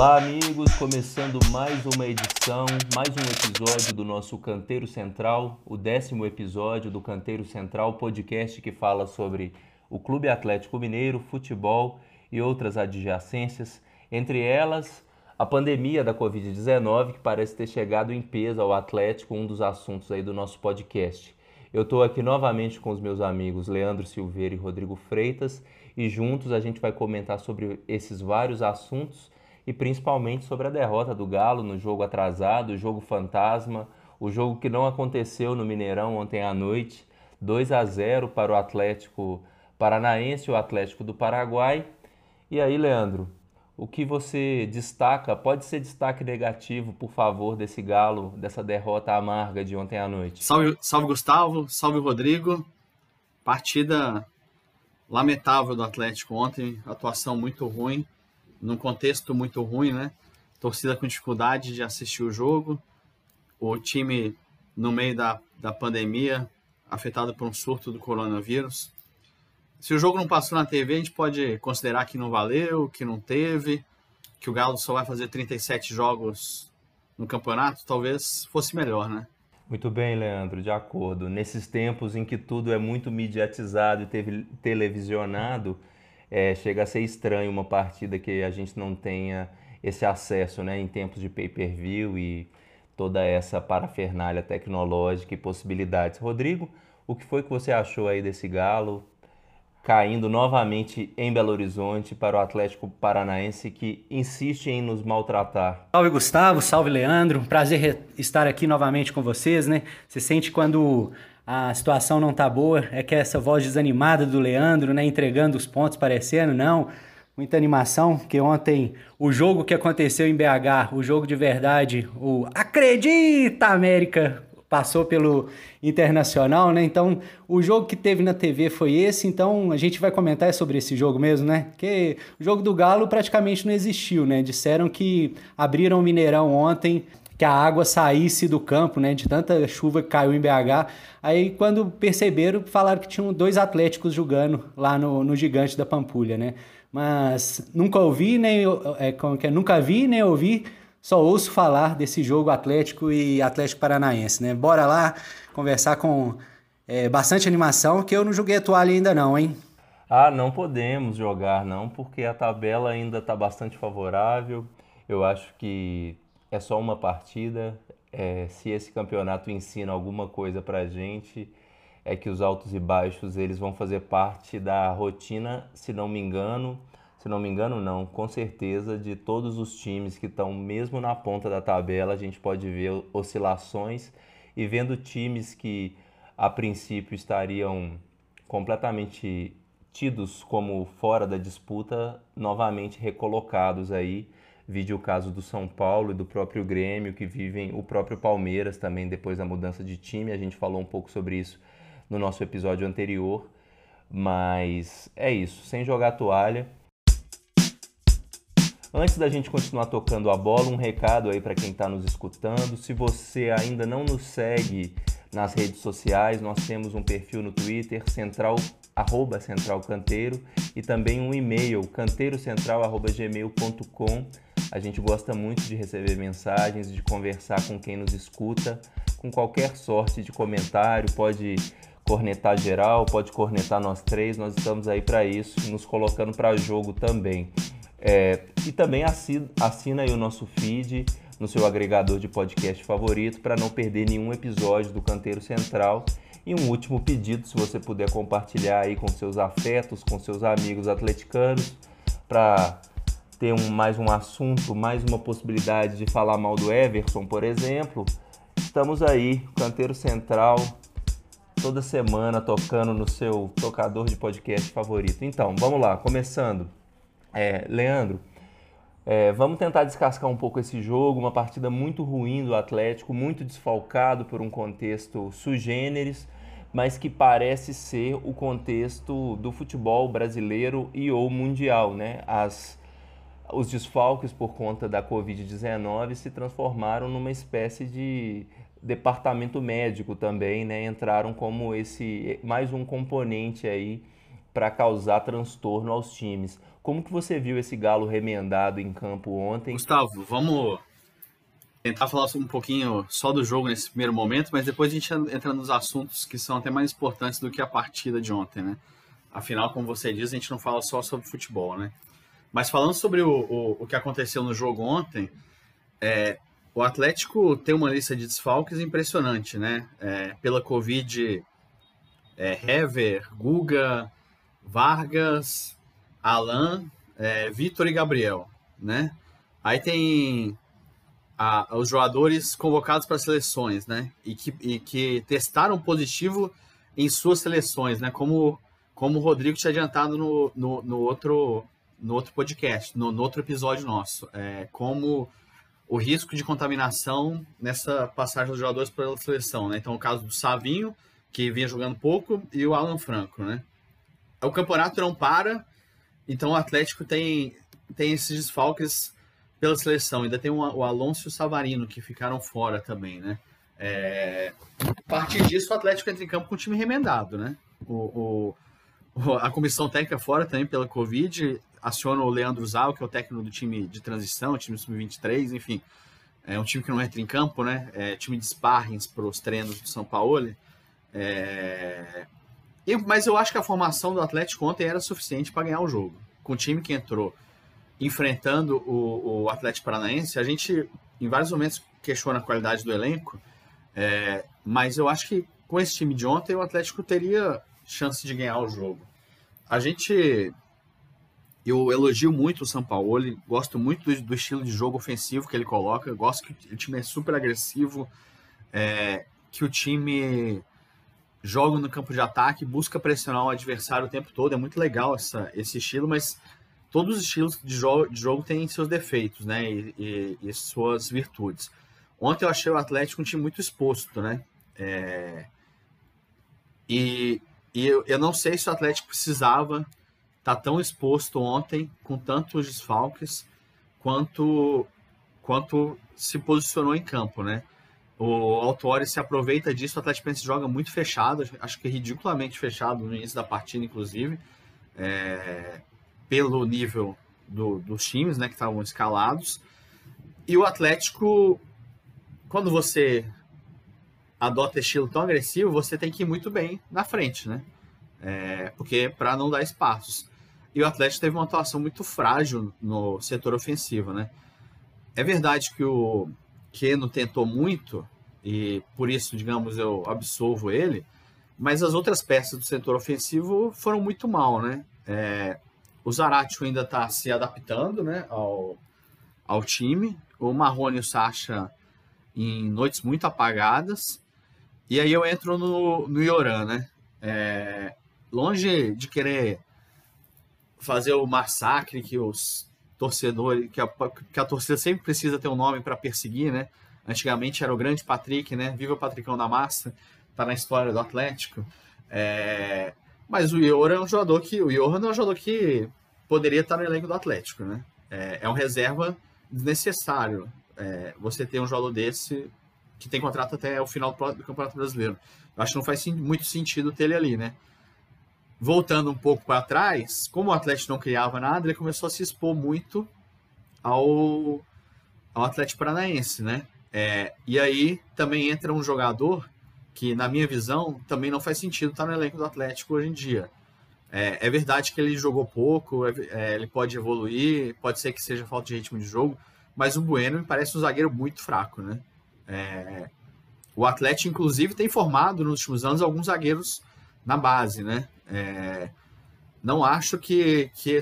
Olá, amigos, começando mais uma edição, mais um episódio do nosso Canteiro Central, o décimo episódio do Canteiro Central, podcast que fala sobre o Clube Atlético Mineiro, futebol e outras adjacências, entre elas a pandemia da Covid-19, que parece ter chegado em peso ao Atlético, um dos assuntos aí do nosso podcast. Eu estou aqui novamente com os meus amigos Leandro Silveira e Rodrigo Freitas e juntos a gente vai comentar sobre esses vários assuntos e principalmente sobre a derrota do Galo no jogo atrasado, o jogo fantasma, o jogo que não aconteceu no Mineirão ontem à noite, 2 a 0 para o Atlético Paranaense, o Atlético do Paraguai. E aí, Leandro, o que você destaca? Pode ser destaque negativo, por favor, desse Galo, dessa derrota amarga de ontem à noite. Salve, salve Gustavo, salve Rodrigo. Partida lamentável do Atlético ontem, atuação muito ruim num contexto muito ruim, né? Torcida com dificuldade de assistir o jogo, o time no meio da, da pandemia, afetado por um surto do coronavírus. Se o jogo não passou na TV, a gente pode considerar que não valeu, que não teve, que o Galo só vai fazer 37 jogos no campeonato, talvez fosse melhor, né? Muito bem, Leandro, de acordo. Nesses tempos em que tudo é muito mediatizado e televisionado, é, chega a ser estranho uma partida que a gente não tenha esse acesso né, em tempos de pay-per-view e toda essa parafernália tecnológica e possibilidades. Rodrigo, o que foi que você achou aí desse Galo caindo novamente em Belo Horizonte para o Atlético Paranaense que insiste em nos maltratar? Salve Gustavo, salve Leandro, prazer estar aqui novamente com vocês, né? Você sente quando a situação não tá boa, é que essa voz desanimada do Leandro, né, entregando os pontos, parecendo, não, muita animação, que ontem o jogo que aconteceu em BH, o jogo de verdade, o Acredita América, passou pelo Internacional, né? Então, o jogo que teve na TV foi esse, então a gente vai comentar sobre esse jogo mesmo, né? Que o jogo do Galo praticamente não existiu, né? Disseram que abriram o Mineirão ontem que a água saísse do campo, né, de tanta chuva que caiu em BH. Aí, quando perceberam, falaram que tinham dois atléticos jogando lá no, no Gigante da Pampulha, né? Mas nunca ouvi, nem é, como que é? nunca vi, nem ouvi, só ouço falar desse jogo Atlético e Atlético Paranaense, né? Bora lá conversar com é, bastante animação, que eu não joguei a toalha ainda não, hein? Ah, não podemos jogar não, porque a tabela ainda está bastante favorável. Eu acho que é só uma partida. É, se esse campeonato ensina alguma coisa para a gente, é que os altos e baixos eles vão fazer parte da rotina, se não me engano, se não me engano não, com certeza de todos os times que estão mesmo na ponta da tabela, a gente pode ver oscilações e vendo times que a princípio estariam completamente tidos como fora da disputa, novamente recolocados aí Vide o caso do São Paulo e do próprio Grêmio, que vivem o próprio Palmeiras também depois da mudança de time. A gente falou um pouco sobre isso no nosso episódio anterior. Mas é isso, sem jogar toalha. Antes da gente continuar tocando a bola, um recado aí para quem está nos escutando. Se você ainda não nos segue nas redes sociais, nós temos um perfil no Twitter, central, arroba central canteiro, e também um e-mail, canteirocentral.gmail.com. A gente gosta muito de receber mensagens, de conversar com quem nos escuta, com qualquer sorte de comentário, pode cornetar geral, pode cornetar nós três, nós estamos aí para isso, nos colocando para jogo também. É, e também assina, assina aí o nosso feed no seu agregador de podcast favorito para não perder nenhum episódio do Canteiro Central. E um último pedido, se você puder compartilhar aí com seus afetos, com seus amigos atleticanos, para ter um, mais um assunto, mais uma possibilidade de falar mal do Everson, por exemplo, estamos aí, Canteiro Central, toda semana tocando no seu tocador de podcast favorito. Então, vamos lá, começando. É, Leandro, é, vamos tentar descascar um pouco esse jogo, uma partida muito ruim do Atlético, muito desfalcado por um contexto sui generis, mas que parece ser o contexto do futebol brasileiro e ou mundial, né? As os desfalques por conta da Covid-19 se transformaram numa espécie de departamento médico também, né? Entraram como esse mais um componente aí para causar transtorno aos times. Como que você viu esse Galo remendado em campo ontem? Gustavo, vamos tentar falar um pouquinho só do jogo nesse primeiro momento, mas depois a gente entra nos assuntos que são até mais importantes do que a partida de ontem, né? Afinal, como você diz, a gente não fala só sobre futebol, né? Mas falando sobre o, o, o que aconteceu no jogo ontem, é, o Atlético tem uma lista de desfalques impressionante, né? É, pela Covid, é, Hever, Guga, Vargas, Alan, é, Vitor e Gabriel, né? Aí tem a, os jogadores convocados para seleções, né? E que, e que testaram positivo em suas seleções, né? Como, como o Rodrigo tinha adiantado no, no, no outro, no outro podcast, no, no outro episódio nosso. É, como o risco de contaminação nessa passagem dos jogadores pela seleção, né? Então, o caso do Savinho, que vinha jogando pouco, e o Alan Franco, né? O campeonato não para, então o Atlético tem, tem esses desfalques pela seleção. Ainda tem o Alonso e o Savarino, que ficaram fora também, né? É... A partir disso, o Atlético entra em campo com o time remendado, né? O, o, a comissão técnica fora também pela Covid, aciona o Leandro Zal, que é o técnico do time de transição, time sub-23, enfim. É um time que não entra em campo, né? É time de sparrings para os treinos do São Paulo. É... E, mas eu acho que a formação do Atlético ontem era suficiente para ganhar o jogo. Com o time que entrou enfrentando o, o Atlético Paranaense, a gente em vários momentos questiona a qualidade do elenco, é, mas eu acho que com esse time de ontem o Atlético teria chance de ganhar o jogo. A gente eu elogio muito o São Paulo, gosto muito do, do, estilo de jogo ofensivo que ele coloca, gosto que o time é super agressivo, é, que o time joga no campo de ataque, busca pressionar o adversário o tempo todo, é muito legal essa, esse estilo, mas todos os estilos de jogo, de jogo têm seus defeitos, né, e, e, e, suas virtudes. Ontem eu achei o Atlético um time muito exposto, né, é, e, e eu, eu não sei se o Atlético precisava tá tão exposto ontem, com tantos desfalques, quanto, quanto se posicionou em campo, né? O Autori se aproveita disso, o Atlético joga muito fechado, acho que ridiculamente fechado no início da partida, inclusive, é, pelo nível do, dos times, né, que estavam escalados. E o Atlético, quando você adota estilo tão agressivo, você tem que ir muito bem na frente, né? É, porque para não dar espaços. E o Atlético teve uma atuação muito frágil no setor ofensivo, né? É verdade que o Keno tentou muito, e por isso, digamos, eu absolvo ele, mas as outras peças do setor ofensivo foram muito mal, né? É, o Zaratio ainda está se adaptando né, ao, ao time, o Marrone e o Sacha em noites muito apagadas, e aí eu entro no, no Ioran, né? É, longe de querer fazer o massacre que os torcedores, que a, que a torcida sempre precisa ter um nome para perseguir, né? Antigamente era o grande Patrick, né? Viva o Patricão da Massa, tá na história do Atlético. É... Mas o Iora é um jogador que. O Johan é um jogador que poderia estar no elenco do Atlético, né? É, é um reserva desnecessário. É, você ter um jogador desse que tem contrato até o final do Campeonato Brasileiro. Eu acho que não faz muito sentido ter ele ali, né? Voltando um pouco para trás, como o Atlético não criava nada, ele começou a se expor muito ao, ao Atlético Paranaense, né? É, e aí também entra um jogador que, na minha visão, também não faz sentido estar no elenco do Atlético hoje em dia. É, é verdade que ele jogou pouco, é, é ele pode evoluir, pode ser que seja falta de ritmo de jogo, mas o Bueno me parece um zagueiro muito fraco, né? É, o Atlético, inclusive, tem formado nos últimos anos alguns zagueiros na base, né? É, não acho que, que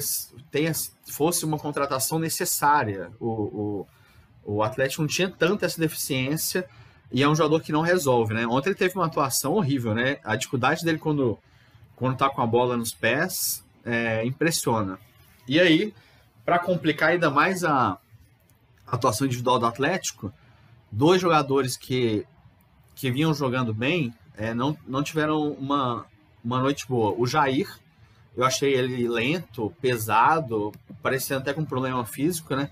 tenha, fosse uma contratação necessária. O, o, o Atlético não tinha tanta essa deficiência e é um jogador que não resolve, né? Ontem ele teve uma atuação horrível, né? A dificuldade dele quando, quando tá com a bola nos pés é, impressiona. E aí, para complicar ainda mais a atuação individual do Atlético, dois jogadores que, que vinham jogando bem é, não, não tiveram uma, uma noite boa. O Jair, eu achei ele lento, pesado, parecendo até com um problema físico, né?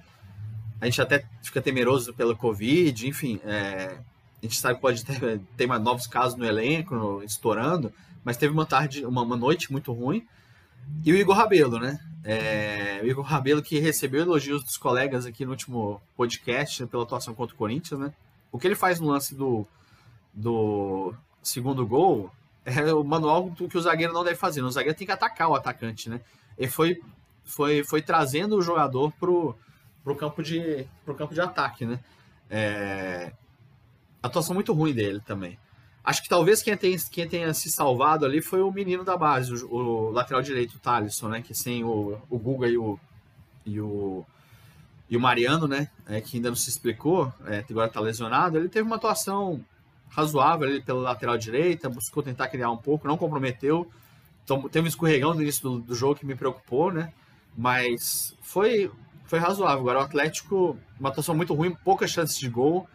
A gente até fica temeroso pela Covid, enfim, é, a gente sabe que pode ter, ter novos casos no elenco, no, estourando, mas teve uma tarde, uma, uma noite muito ruim. E o Igor Rabelo, né? É, o Igor Rabelo que recebeu elogios dos colegas aqui no último podcast pela atuação contra o Corinthians, né? O que ele faz no lance do, do segundo gol é o manual que o zagueiro não deve fazer. O zagueiro tem que atacar o atacante, né? Ele foi, foi, foi trazendo o jogador pro, pro, campo, de, pro campo de ataque, né? É, atuação muito ruim dele também. Acho que talvez quem tenha, quem tenha se salvado ali foi o menino da base, o, o lateral direito, o Thalisson, né? Que sem o, o Guga e o, e o, e o Mariano, né? É, que ainda não se explicou, é, agora está lesionado. Ele teve uma atuação razoável ali pela lateral direita, buscou tentar criar um pouco, não comprometeu. Então, teve um escorregão no início do, do jogo que me preocupou, né? Mas foi, foi razoável. Agora, o Atlético, uma atuação muito ruim, poucas chances de gol.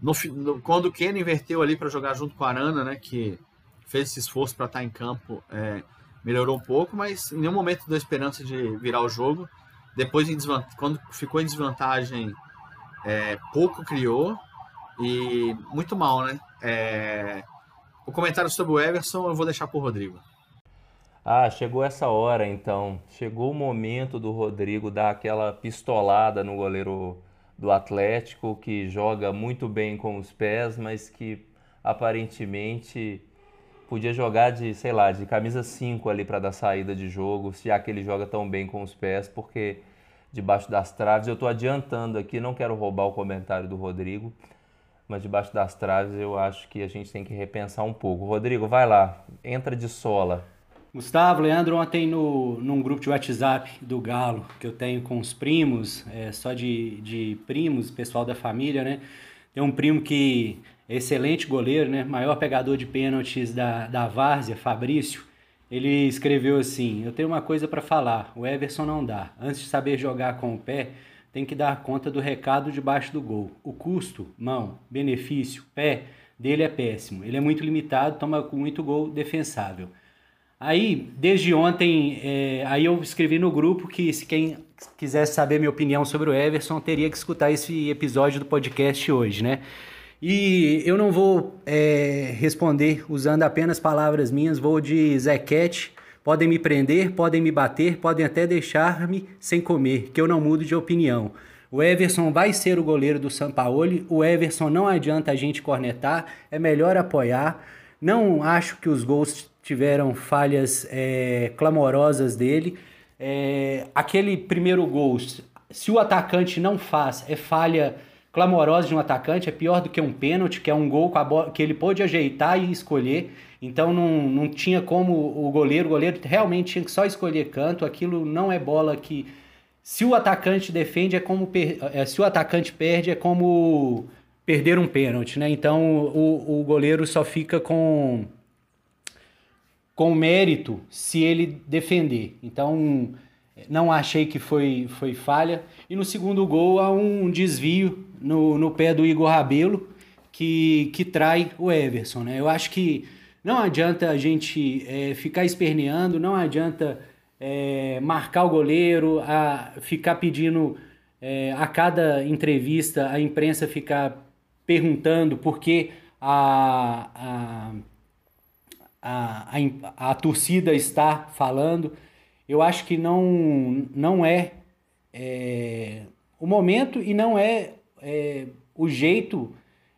No, no, quando o Keno inverteu ali para jogar junto com a Arana, né, que fez esse esforço para estar tá em campo, é, melhorou um pouco, mas em nenhum momento deu esperança de virar o jogo. Depois, quando ficou em desvantagem, é, pouco criou e muito mal, né? É, o comentário sobre o Everson eu vou deixar para o Rodrigo. Ah, chegou essa hora então. Chegou o momento do Rodrigo dar aquela pistolada no goleiro do Atlético, que joga muito bem com os pés, mas que aparentemente podia jogar de, sei lá, de camisa 5 ali para dar saída de jogo, já que ele joga tão bem com os pés, porque debaixo das traves, eu estou adiantando aqui, não quero roubar o comentário do Rodrigo, mas debaixo das traves eu acho que a gente tem que repensar um pouco. Rodrigo, vai lá, entra de sola. Gustavo, Leandro, ontem no, num grupo de WhatsApp do Galo, que eu tenho com os primos, é, só de, de primos, pessoal da família, né? Tem um primo que é excelente goleiro, né? Maior pegador de pênaltis da, da Várzea, Fabrício. Ele escreveu assim: Eu tenho uma coisa para falar, o Everson não dá. Antes de saber jogar com o pé, tem que dar conta do recado debaixo do gol. O custo, mão, benefício, pé, dele é péssimo. Ele é muito limitado, toma muito gol defensável. Aí, desde ontem, é, aí eu escrevi no grupo que se quem quisesse saber minha opinião sobre o Everson teria que escutar esse episódio do podcast hoje, né? E eu não vou é, responder usando apenas palavras minhas, vou de Zequete. Podem me prender, podem me bater, podem até deixar-me sem comer, que eu não mudo de opinião. O Everson vai ser o goleiro do Sampaoli. O Everson não adianta a gente cornetar, é melhor apoiar. Não acho que os gols tiveram falhas é, clamorosas dele. É, aquele primeiro gol, se o atacante não faz, é falha clamorosa de um atacante, é pior do que um pênalti, que é um gol que ele pôde ajeitar e escolher. Então não, não tinha como o goleiro, o goleiro realmente tinha que só escolher canto. Aquilo não é bola que. Se o atacante defende, é como. É, se o atacante perde, é como perder um pênalti, né? Então o, o goleiro só fica com com mérito se ele defender. Então, não achei que foi, foi falha. E no segundo gol há um desvio no, no pé do Igor Rabelo que, que trai o Everson. Né? Eu acho que não adianta a gente é, ficar esperneando, não adianta é, marcar o goleiro, a ficar pedindo é, a cada entrevista a imprensa ficar perguntando por que a, a a, a, a torcida está falando. Eu acho que não, não é, é o momento e não é, é o jeito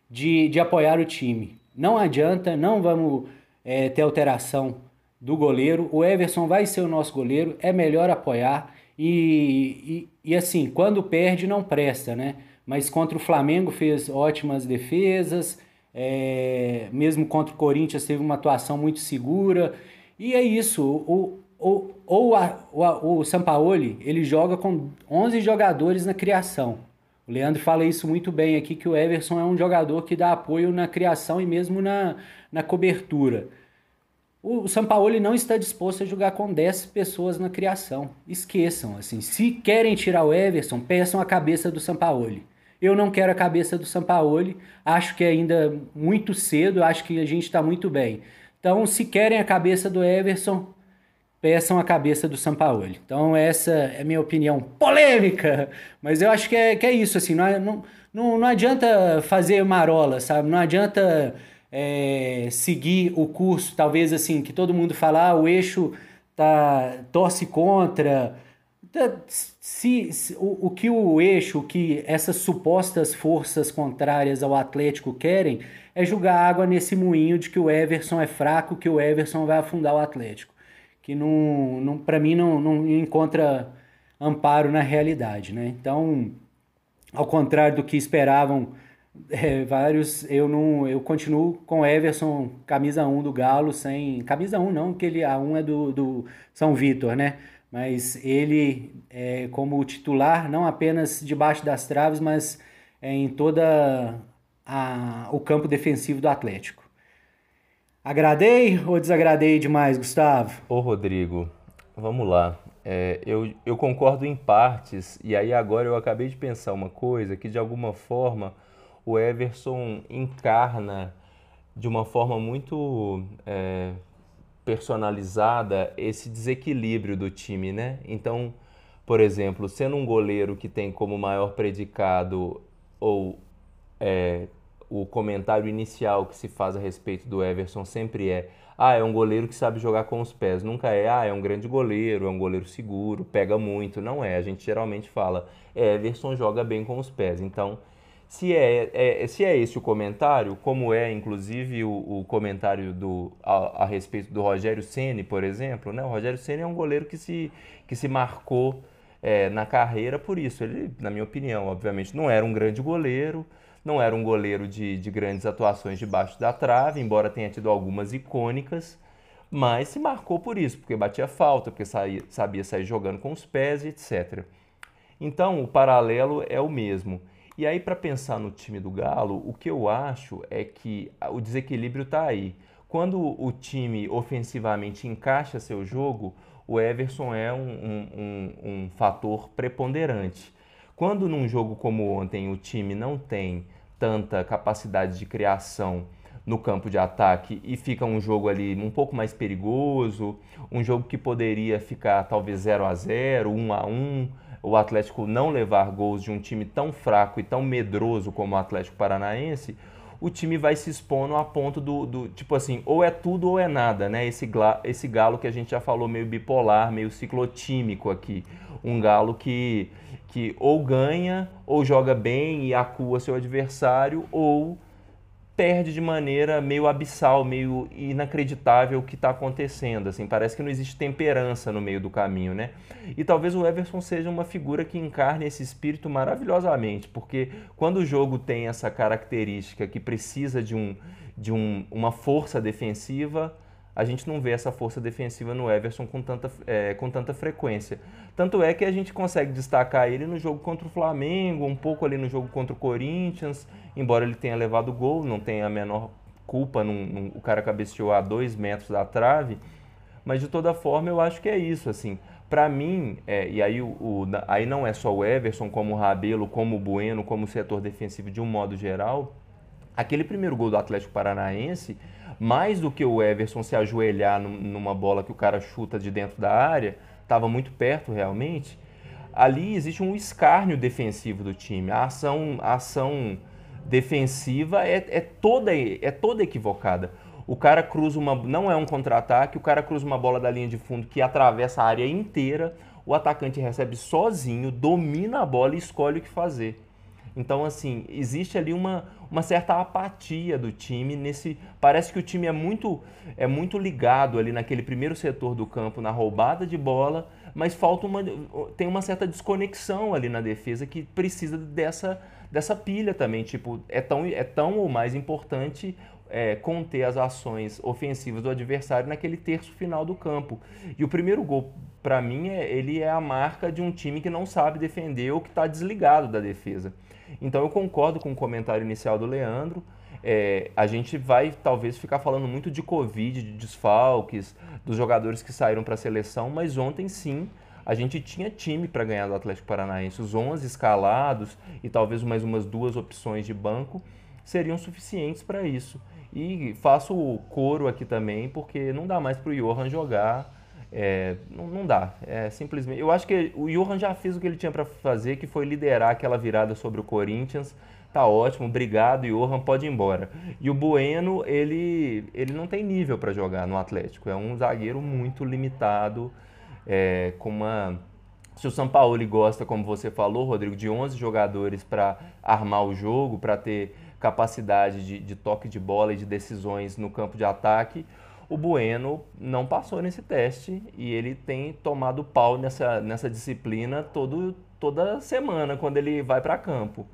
de, de apoiar o time. Não adianta, não vamos é, ter alteração do goleiro. O Everson vai ser o nosso goleiro, é melhor apoiar. E, e, e, assim, quando perde, não presta, né? Mas contra o Flamengo fez ótimas defesas, é, mesmo contra o Corinthians teve uma atuação muito segura. E é isso, o, o, o, o, o Sampaoli, ele joga com 11 jogadores na criação. O Leandro fala isso muito bem aqui, que o Everson é um jogador que dá apoio na criação e mesmo na, na cobertura. O Sampaoli não está disposto a jogar com 10 pessoas na criação. Esqueçam, assim, se querem tirar o Everson, peçam a cabeça do Sampaoli. Eu não quero a cabeça do Sampaoli, acho que é ainda muito cedo, acho que a gente está muito bem. Então, se querem a cabeça do Everson, peçam a cabeça do Sampaoli. Então, essa é a minha opinião polêmica, mas eu acho que é, que é isso, assim, não, não, não, não adianta fazer marola, sabe? Não adianta é, seguir o curso, talvez assim, que todo mundo fala, ah, o eixo tá, torce contra. Tá, se, se o, o, que o eixo, que essas supostas forças contrárias ao Atlético querem é jogar água nesse moinho de que o Everson é fraco, que o Everson vai afundar o Atlético. Que não, não para mim não, não encontra amparo na realidade. Né? Então, ao contrário do que esperavam é, vários, eu não, eu continuo com Everson, camisa 1 do Galo, sem. Camisa 1 não, que ele, a 1 é do, do São Vitor, né? Mas ele, é, como titular, não apenas debaixo das traves, mas é, em toda a, o campo defensivo do Atlético. Agradei ou desagradei demais, Gustavo? Ô, Rodrigo, vamos lá. É, eu, eu concordo em partes, e aí agora eu acabei de pensar uma coisa que de alguma forma o Everson encarna de uma forma muito é, personalizada esse desequilíbrio do time, né? Então, por exemplo, sendo um goleiro que tem como maior predicado ou é, o comentário inicial que se faz a respeito do Everson sempre é ah, é um goleiro que sabe jogar com os pés. Nunca é, ah, é um grande goleiro, é um goleiro seguro, pega muito. Não é. A gente geralmente fala, Everson joga bem com os pés. Então, se é, é, se é esse o comentário, como é inclusive o, o comentário do, a, a, respeito do Rogério Ceni, por exemplo, né? o Rogério Ceni é um goleiro que se, que se marcou é, na carreira por isso. Ele, na minha opinião, obviamente, não era um grande goleiro, não era um goleiro de, de grandes atuações debaixo da trave, embora tenha tido algumas icônicas, mas se marcou por isso, porque batia falta, porque saía, sabia sair jogando com os pés, etc. Então, o paralelo é o mesmo. E aí, para pensar no time do Galo, o que eu acho é que o desequilíbrio está aí. Quando o time ofensivamente encaixa seu jogo, o Everson é um, um, um, um fator preponderante. Quando num jogo como ontem o time não tem tanta capacidade de criação no campo de ataque e fica um jogo ali um pouco mais perigoso, um jogo que poderia ficar talvez 0 a 0, 1 a 1, o Atlético não levar gols de um time tão fraco e tão medroso como o Atlético Paranaense, o time vai se expondo a ponto do, do, tipo assim, ou é tudo ou é nada, né? Esse, esse galo que a gente já falou meio bipolar, meio ciclotímico aqui. Um galo que, que ou ganha, ou joga bem e acua seu adversário, ou perde de maneira meio abissal, meio inacreditável o que está acontecendo. Assim, parece que não existe temperança no meio do caminho, né? E talvez o Everson seja uma figura que encarne esse espírito maravilhosamente, porque quando o jogo tem essa característica que precisa de, um, de um, uma força defensiva, a gente não vê essa força defensiva no Everson com tanta, é, com tanta frequência. Tanto é que a gente consegue destacar ele no jogo contra o Flamengo, um pouco ali no jogo contra o Corinthians, embora ele tenha levado gol, não tenha a menor culpa, num, num, o cara cabeceou a dois metros da trave, mas de toda forma eu acho que é isso, assim. Para mim, é, e aí, o, o, aí não é só o Everson, como o Rabelo, como o Bueno, como o setor defensivo de um modo geral, aquele primeiro gol do Atlético Paranaense mais do que o Everson se ajoelhar numa bola que o cara chuta de dentro da área, estava muito perto realmente. Ali existe um escárnio defensivo do time. A ação, a ação defensiva é, é, toda, é toda equivocada. O cara cruza uma. Não é um contra-ataque, o cara cruza uma bola da linha de fundo que atravessa a área inteira. O atacante recebe sozinho, domina a bola e escolhe o que fazer. Então, assim, existe ali uma, uma certa apatia do time nesse. Parece que o time é muito, é muito ligado ali naquele primeiro setor do campo, na roubada de bola, mas falta uma. tem uma certa desconexão ali na defesa que precisa dessa, dessa pilha também. Tipo, é tão, é tão ou mais importante é, conter as ações ofensivas do adversário naquele terço final do campo. E o primeiro gol, para mim, é, ele é a marca de um time que não sabe defender ou que está desligado da defesa. Então eu concordo com o comentário inicial do Leandro. É, a gente vai talvez ficar falando muito de Covid, de desfalques, dos jogadores que saíram para a seleção, mas ontem sim a gente tinha time para ganhar do Atlético Paranaense. Os 11 escalados e talvez mais umas duas opções de banco seriam suficientes para isso. E faço o coro aqui também, porque não dá mais para o Johan jogar é, não, não, dá. É simplesmente. Eu acho que o Johan já fez o que ele tinha para fazer, que foi liderar aquela virada sobre o Corinthians. tá ótimo, obrigado, Johan, pode ir embora. E o Bueno, ele, ele não tem nível para jogar no Atlético, é um zagueiro muito limitado, é, com uma... Se o São Paulo gosta, como você falou, Rodrigo, de 11 jogadores para armar o jogo, para ter capacidade de, de toque de bola e de decisões no campo de ataque, o Bueno não passou nesse teste e ele tem tomado pau nessa, nessa disciplina todo, toda semana quando ele vai para campo.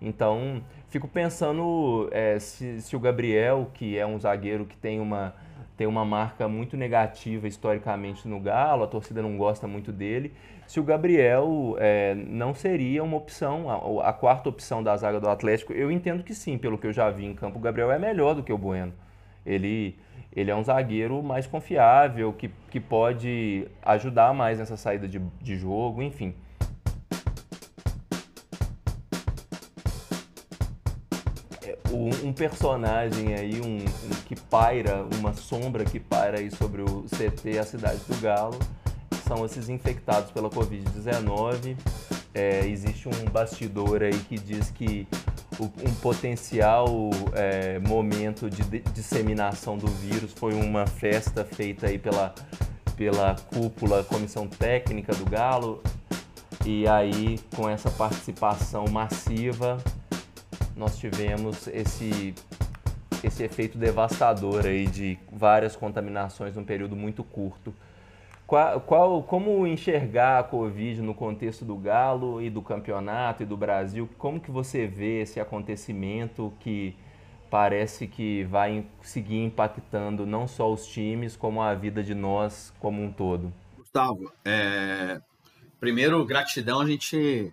Então, fico pensando é, se, se o Gabriel, que é um zagueiro que tem uma, tem uma marca muito negativa historicamente no Galo, a torcida não gosta muito dele, se o Gabriel é, não seria uma opção, a, a, quarta opção da zaga do Atlético. Eu entendo que sim, pelo que eu já vi em campo, o Gabriel é melhor do que o Bueno. Ele, ele é um zagueiro mais confiável, que, que pode ajudar mais nessa saída de, de jogo, enfim. Um personagem aí, um, um, que paira, uma sombra que paira aí sobre o CT, a cidade do Galo, são esses infectados pela Covid-19. É, existe um bastidor aí que diz que um potencial é, momento de, de disseminação do vírus foi uma festa feita aí pela, pela cúpula, comissão técnica do Galo. E aí, com essa participação massiva, nós tivemos esse, esse efeito devastador aí de várias contaminações num período muito curto. Qual, qual, como enxergar a Covid no contexto do Galo e do campeonato e do Brasil? Como que você vê esse acontecimento que parece que vai seguir impactando não só os times, como a vida de nós como um todo? Gustavo, é... primeiro, gratidão a gente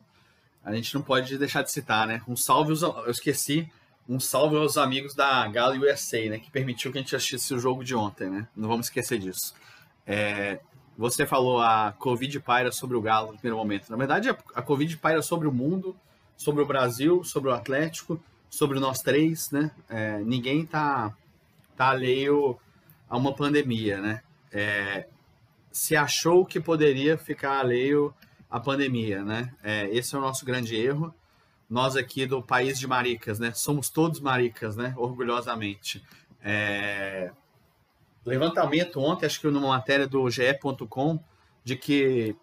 a gente não pode deixar de citar, né? Um salve, aos, eu esqueci, um salve aos amigos da Galo USA, né? Que permitiu que a gente assistisse o jogo de ontem, né? Não vamos esquecer disso. É, você falou a Covid paira sobre o Galo no primeiro momento. Na verdade, a Covid paira sobre o mundo, sobre o Brasil, sobre o Atlético, sobre nós três, né? É, ninguém tá, tá alheio a uma pandemia, né? É, se achou que poderia ficar alheio a pandemia, né? É, esse é o nosso grande erro. Nós aqui do país de maricas, né? Somos todos maricas, né? Orgulhosamente. É... Levantamento ontem, acho que numa matéria do GE.com, de que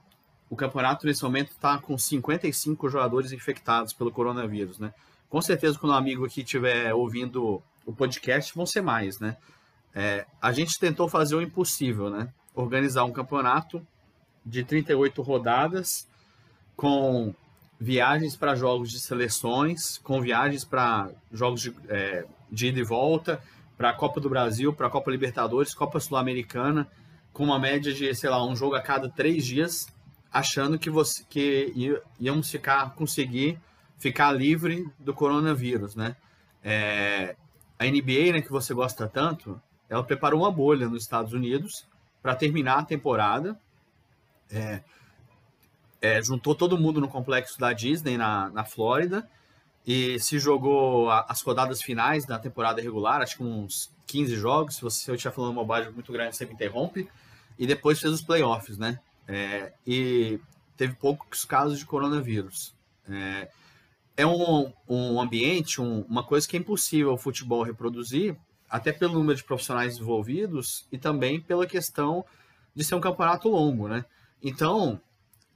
o campeonato nesse momento está com 55 jogadores infectados pelo coronavírus, né? Com certeza, quando um amigo aqui estiver ouvindo o podcast, vão ser mais, né? É, a gente tentou fazer o impossível, né? Organizar um campeonato de 38 rodadas, com viagens para jogos de seleções, com viagens para jogos de, é, de ida e volta, para a Copa do Brasil, para a Copa Libertadores, Copa Sul-Americana, com uma média de, sei lá, um jogo a cada três dias, achando que, você, que íamos ficar, conseguir ficar livre do coronavírus, né? É, a NBA, né, que você gosta tanto, ela preparou uma bolha nos Estados Unidos para terminar a temporada é, é, juntou todo mundo no complexo da Disney na, na Flórida e se jogou a, as rodadas finais da temporada regular, acho que uns 15 jogos. Se, você, estiver falando uma bobagem muito grande, você me interrompe. E depois fez os playoffs, né? É, e teve poucos casos de coronavírus. É, é um, um ambiente, um, uma coisa que é impossível o futebol reproduzir, até pelo número de profissionais envolvidos e também pela questão de ser um campeonato longo, né? Então,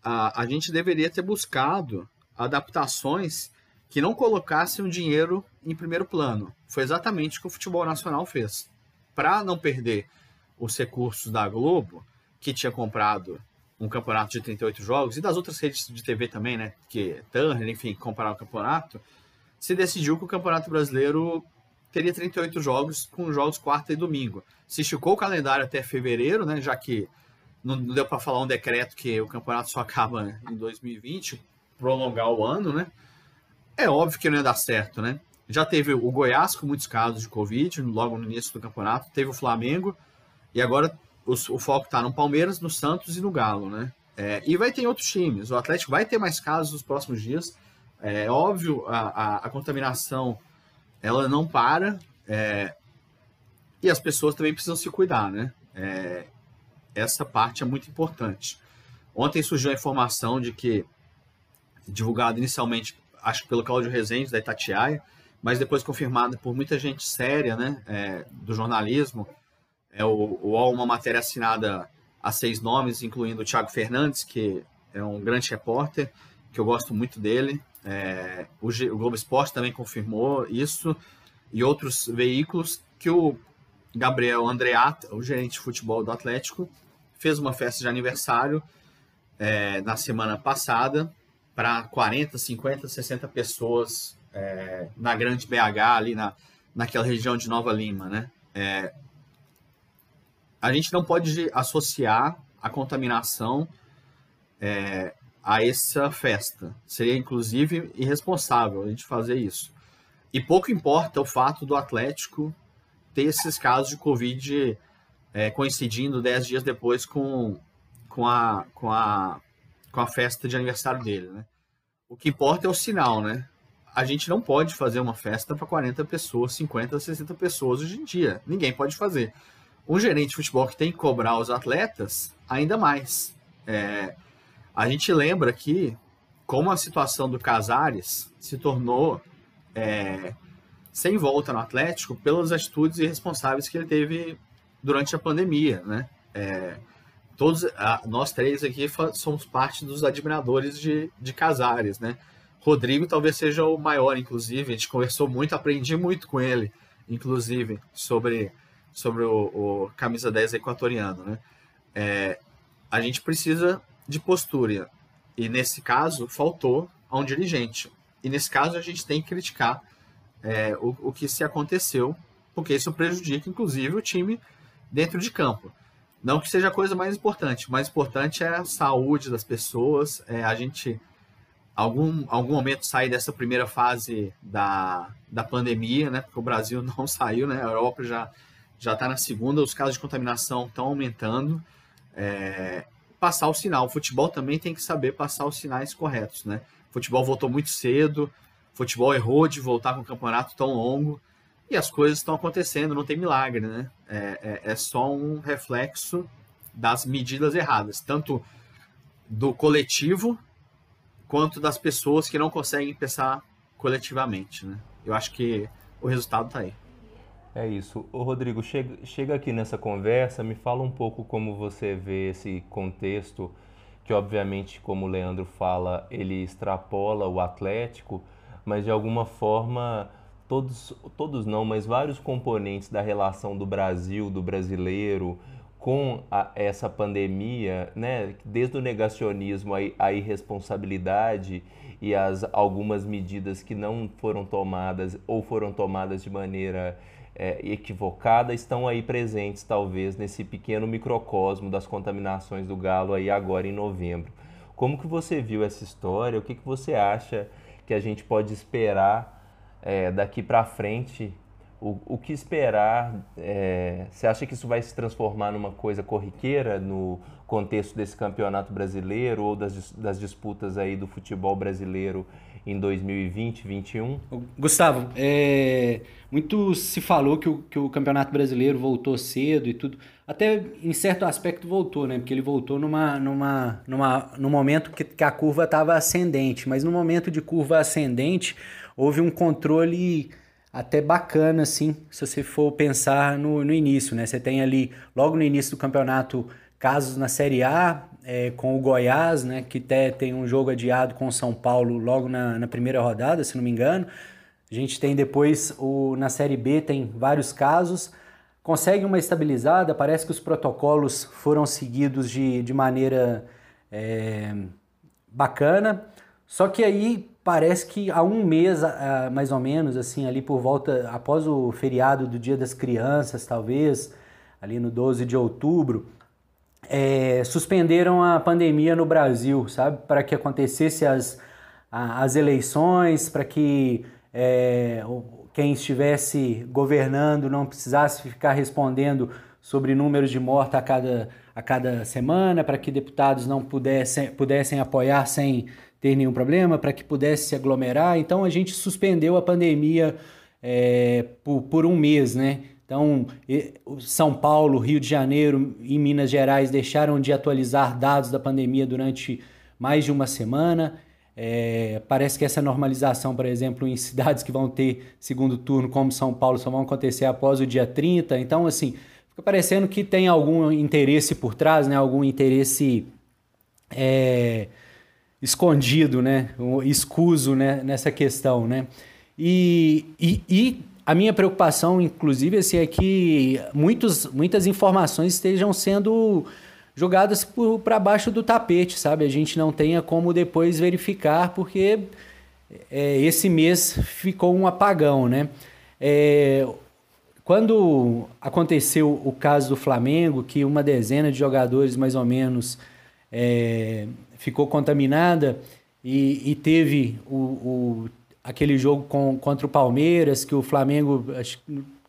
a, a gente deveria ter buscado adaptações que não colocassem o dinheiro em primeiro plano. Foi exatamente o que o futebol nacional fez. Para não perder os recursos da Globo, que tinha comprado um campeonato de 38 jogos, e das outras redes de TV também, né? Que Turner, enfim, compraram o campeonato, se decidiu que o Campeonato Brasileiro teria 38 jogos, com jogos quarta e domingo. Se esticou o calendário até fevereiro, né? Já que não deu para falar um decreto que o campeonato só acaba em 2020, prolongar o ano, né? É óbvio que não ia dar certo, né? Já teve o Goiás com muitos casos de Covid logo no início do campeonato, teve o Flamengo, e agora o, o foco está no Palmeiras, no Santos e no Galo, né? É, e vai ter outros times. O Atlético vai ter mais casos nos próximos dias. É óbvio, a, a, a contaminação ela não para, é, e as pessoas também precisam se cuidar, né? É, essa parte é muito importante. Ontem surgiu a informação de que, divulgado inicialmente acho que pelo Cláudio Rezende, da Itatiaia, mas depois confirmada por muita gente séria né, é, do jornalismo. É o, o uma matéria assinada a seis nomes, incluindo o Thiago Fernandes, que é um grande repórter, que eu gosto muito dele. É, o, o Globo Esporte também confirmou isso, e outros veículos que o Gabriel Andreata, o gerente de futebol do Atlético, fez uma festa de aniversário é, na semana passada para 40, 50, 60 pessoas é, na grande BH, ali na, naquela região de Nova Lima, né? É, a gente não pode associar a contaminação é, a essa festa. Seria, inclusive, irresponsável a gente fazer isso. E pouco importa o fato do Atlético ter esses casos de Covid é, coincidindo dez dias depois com, com, a, com, a, com a festa de aniversário dele, né? O que importa é o sinal, né? A gente não pode fazer uma festa para 40 pessoas, 50, 60 pessoas hoje em dia. Ninguém pode fazer. Um gerente de futebol que tem que cobrar os atletas, ainda mais. É, a gente lembra que como a situação do Casares se tornou é, sem volta no Atlético pelas atitudes irresponsáveis que ele teve durante a pandemia, né? É, todos nós três aqui somos parte dos admiradores de, de Casares, né? Rodrigo talvez seja o maior, inclusive. A gente conversou muito, aprendi muito com ele, inclusive, sobre, sobre o, o camisa 10 equatoriano, né? É, a gente precisa de postura. E nesse caso, faltou a um dirigente. E nesse caso, a gente tem que criticar é, o, o que se aconteceu, porque isso prejudica, inclusive, o time dentro de campo. Não que seja a coisa mais importante, o mais importante é a saúde das pessoas, é a gente, algum, algum momento, sair dessa primeira fase da, da pandemia, né? Porque o Brasil não saiu, né? A Europa já já está na segunda, os casos de contaminação estão aumentando. É, passar o sinal. O futebol também tem que saber passar os sinais corretos, né? O futebol voltou muito cedo, futebol errou de voltar com um campeonato tão longo e as coisas estão acontecendo, não tem milagre, né? É, é, é só um reflexo das medidas erradas, tanto do coletivo quanto das pessoas que não conseguem pensar coletivamente, né? Eu acho que o resultado está aí. É isso. Ô Rodrigo, chega, chega aqui nessa conversa, me fala um pouco como você vê esse contexto, que obviamente, como o Leandro fala, ele extrapola o Atlético, mas de alguma forma todos, todos não, mas vários componentes da relação do Brasil, do brasileiro, com a, essa pandemia, né, desde o negacionismo à irresponsabilidade e as algumas medidas que não foram tomadas ou foram tomadas de maneira é, equivocada, estão aí presentes talvez nesse pequeno microcosmo das contaminações do galo aí agora em novembro. Como que você viu essa história? O que, que você acha que a gente pode esperar é, daqui para frente, o, o que esperar? É, você acha que isso vai se transformar numa coisa corriqueira no contexto desse campeonato brasileiro ou das, das disputas aí do futebol brasileiro em 2020, 2021? Gustavo, é, muito se falou que o, que o campeonato brasileiro voltou cedo e tudo. Até em certo aspecto voltou, né? Porque ele voltou numa, numa, numa, num momento que, que a curva estava ascendente. Mas no momento de curva ascendente, houve um controle até bacana, assim, se você for pensar no, no início, né? Você tem ali, logo no início do campeonato, casos na Série A, é, com o Goiás, né? Que até tem um jogo adiado com o São Paulo logo na, na primeira rodada, se não me engano. A gente tem depois, o, na Série B, tem vários casos. Consegue uma estabilizada, parece que os protocolos foram seguidos de, de maneira é, bacana. Só que aí parece que há um mês, mais ou menos, assim, ali por volta, após o feriado do Dia das Crianças, talvez, ali no 12 de outubro, é, suspenderam a pandemia no Brasil, sabe? Para que acontecesse as, as eleições, para que é, quem estivesse governando não precisasse ficar respondendo sobre números de morte a cada, a cada semana, para que deputados não pudessem, pudessem apoiar sem ter nenhum problema, para que pudesse se aglomerar. Então a gente suspendeu a pandemia é, por, por um mês, né? Então, São Paulo, Rio de Janeiro e Minas Gerais deixaram de atualizar dados da pandemia durante mais de uma semana. É, parece que essa normalização, por exemplo, em cidades que vão ter segundo turno, como São Paulo, só vão acontecer após o dia 30. Então, assim, fica parecendo que tem algum interesse por trás, né? algum interesse é, escondido, né? escuso né? nessa questão. Né? E, e, e a minha preocupação, inclusive, assim, é que muitos, muitas informações estejam sendo jogadas para baixo do tapete, sabe? A gente não tenha como depois verificar, porque é, esse mês ficou um apagão, né? É, quando aconteceu o caso do Flamengo, que uma dezena de jogadores, mais ou menos, é, ficou contaminada e, e teve o, o, aquele jogo com, contra o Palmeiras, que o Flamengo acho,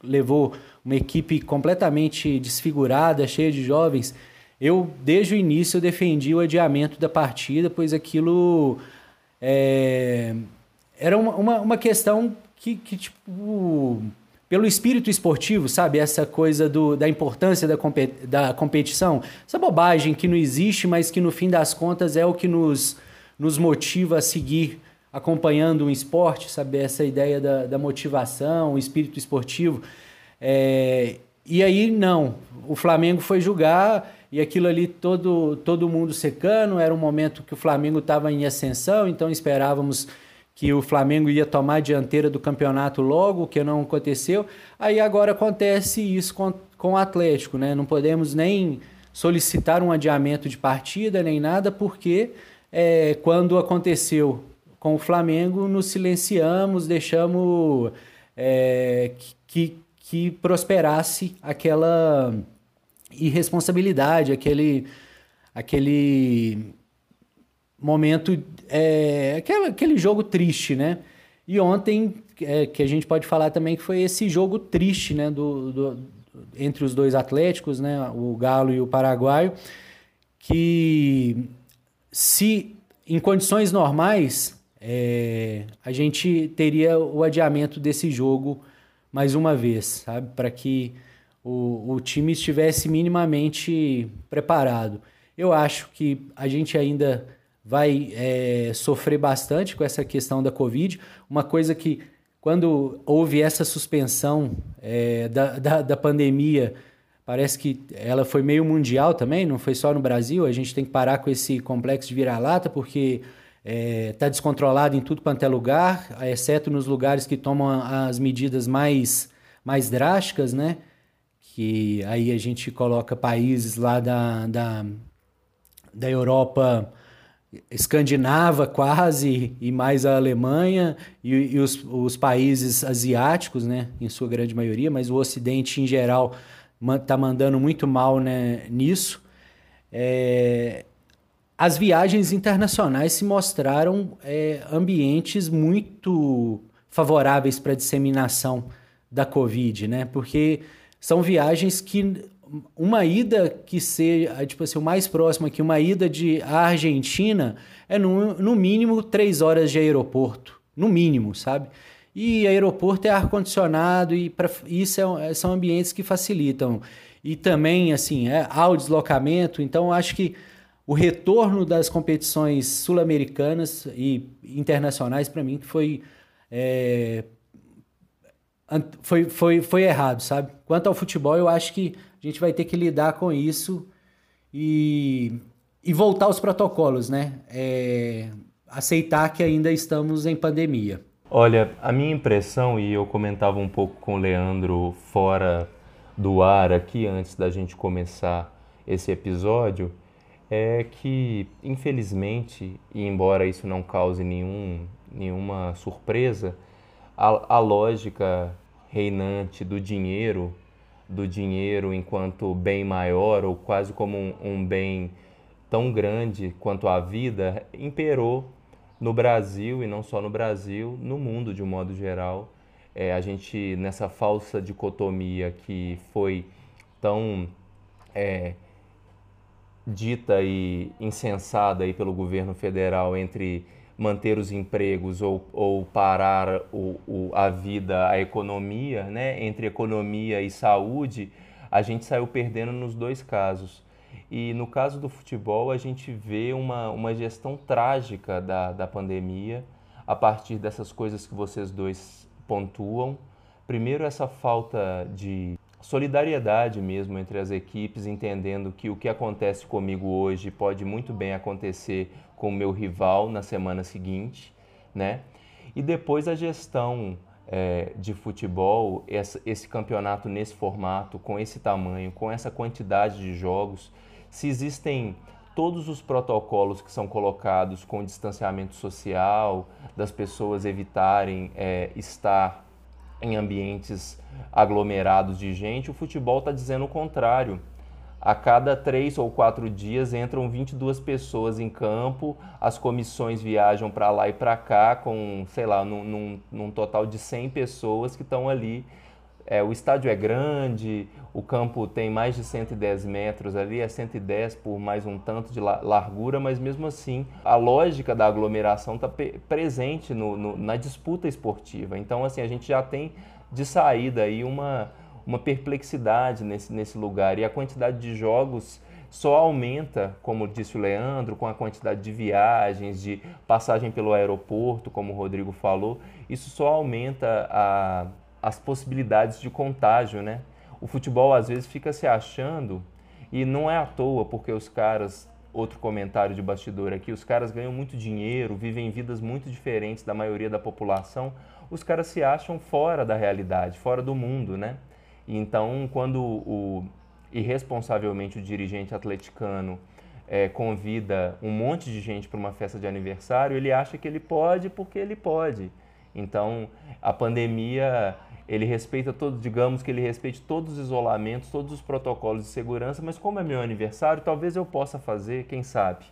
levou uma equipe completamente desfigurada, cheia de jovens eu, desde o início, defendi o adiamento da partida, pois aquilo é, era uma, uma, uma, questão que, que, tipo, pelo espírito esportivo, sabe? Essa coisa do, da importância da, da competição, essa bobagem que não existe, mas que no fim das contas é o que nos, nos motiva a seguir acompanhando um esporte, sabe? Essa ideia da, da motivação, o espírito esportivo. É, e aí, não. O Flamengo foi julgar e aquilo ali todo, todo mundo secando, era um momento que o Flamengo estava em ascensão, então esperávamos que o Flamengo ia tomar a dianteira do campeonato logo, que não aconteceu. Aí agora acontece isso com, com o Atlético, né? Não podemos nem solicitar um adiamento de partida nem nada, porque é, quando aconteceu com o Flamengo, nos silenciamos, deixamos é, que, que prosperasse aquela irresponsabilidade, aquele, aquele momento, é, aquele, aquele jogo triste, né? E ontem, é, que a gente pode falar também que foi esse jogo triste, né, do, do, entre os dois Atléticos, né, o Galo e o Paraguaio, que se em condições normais é, a gente teria o adiamento desse jogo mais uma vez, sabe, para que o, o time estivesse minimamente preparado. Eu acho que a gente ainda vai é, sofrer bastante com essa questão da Covid. Uma coisa que, quando houve essa suspensão é, da, da, da, pandemia, parece que ela foi meio mundial também, não foi só no Brasil. A gente tem que parar com esse complexo de vira-lata, porque está é, tá descontrolado em tudo quanto é lugar, exceto nos lugares que tomam as medidas mais, mais drásticas, né? que aí a gente coloca países lá da, da, da Europa escandinava quase e mais a Alemanha e, e os, os, países asiáticos, né, em sua grande maioria, mas o Ocidente em geral está mandando muito mal né, nisso. É, as viagens internacionais se mostraram é, ambientes muito favoráveis para a disseminação da Covid, né? Porque são viagens que uma ida que seja, tipo assim, o mais próximo aqui, uma ida de Argentina é no, no mínimo três horas de aeroporto, no mínimo, sabe? E aeroporto é ar-condicionado e pra, isso é, são ambientes que facilitam. E também, assim, é, há o deslocamento, então acho que o retorno das competições sul-americanas e internacionais, para mim, foi é, foi, foi, foi errado, sabe? Quanto ao futebol, eu acho que a gente vai ter que lidar com isso e, e voltar aos protocolos, né? É, aceitar que ainda estamos em pandemia. Olha, a minha impressão, e eu comentava um pouco com o Leandro fora do ar aqui antes da gente começar esse episódio, é que, infelizmente, e embora isso não cause nenhum, nenhuma surpresa, a, a lógica reinante do dinheiro, do dinheiro enquanto bem maior ou quase como um, um bem tão grande quanto a vida, imperou no Brasil e não só no Brasil, no mundo de um modo geral. É, a gente, nessa falsa dicotomia que foi tão é, dita e insensada aí pelo governo federal entre manter os empregos ou, ou parar o, o, a vida, a economia, né? entre economia e saúde, a gente saiu perdendo nos dois casos. E no caso do futebol, a gente vê uma, uma gestão trágica da, da pandemia a partir dessas coisas que vocês dois pontuam. Primeiro, essa falta de solidariedade mesmo entre as equipes, entendendo que o que acontece comigo hoje pode muito bem acontecer com o meu rival na semana seguinte, né? E depois a gestão é, de futebol, essa, esse campeonato nesse formato, com esse tamanho, com essa quantidade de jogos, se existem todos os protocolos que são colocados com distanciamento social, das pessoas evitarem é, estar em ambientes aglomerados de gente, o futebol está dizendo o contrário. A cada três ou quatro dias entram 22 pessoas em campo, as comissões viajam para lá e para cá, com, sei lá, num, num, num total de 100 pessoas que estão ali é, o estádio é grande, o campo tem mais de 110 metros ali, é 110 por mais um tanto de largura, mas mesmo assim a lógica da aglomeração está presente no, no, na disputa esportiva. Então, assim, a gente já tem de saída aí uma, uma perplexidade nesse, nesse lugar e a quantidade de jogos só aumenta, como disse o Leandro, com a quantidade de viagens, de passagem pelo aeroporto, como o Rodrigo falou, isso só aumenta a as possibilidades de contágio, né? O futebol às vezes fica se achando e não é à toa porque os caras, outro comentário de bastidor aqui, os caras ganham muito dinheiro, vivem vidas muito diferentes da maioria da população, os caras se acham fora da realidade, fora do mundo, né? Então, quando o irresponsavelmente o dirigente atleticano é, convida um monte de gente para uma festa de aniversário, ele acha que ele pode porque ele pode. Então, a pandemia ele respeita todos, digamos que ele respeite todos os isolamentos, todos os protocolos de segurança, mas como é meu aniversário, talvez eu possa fazer, quem sabe.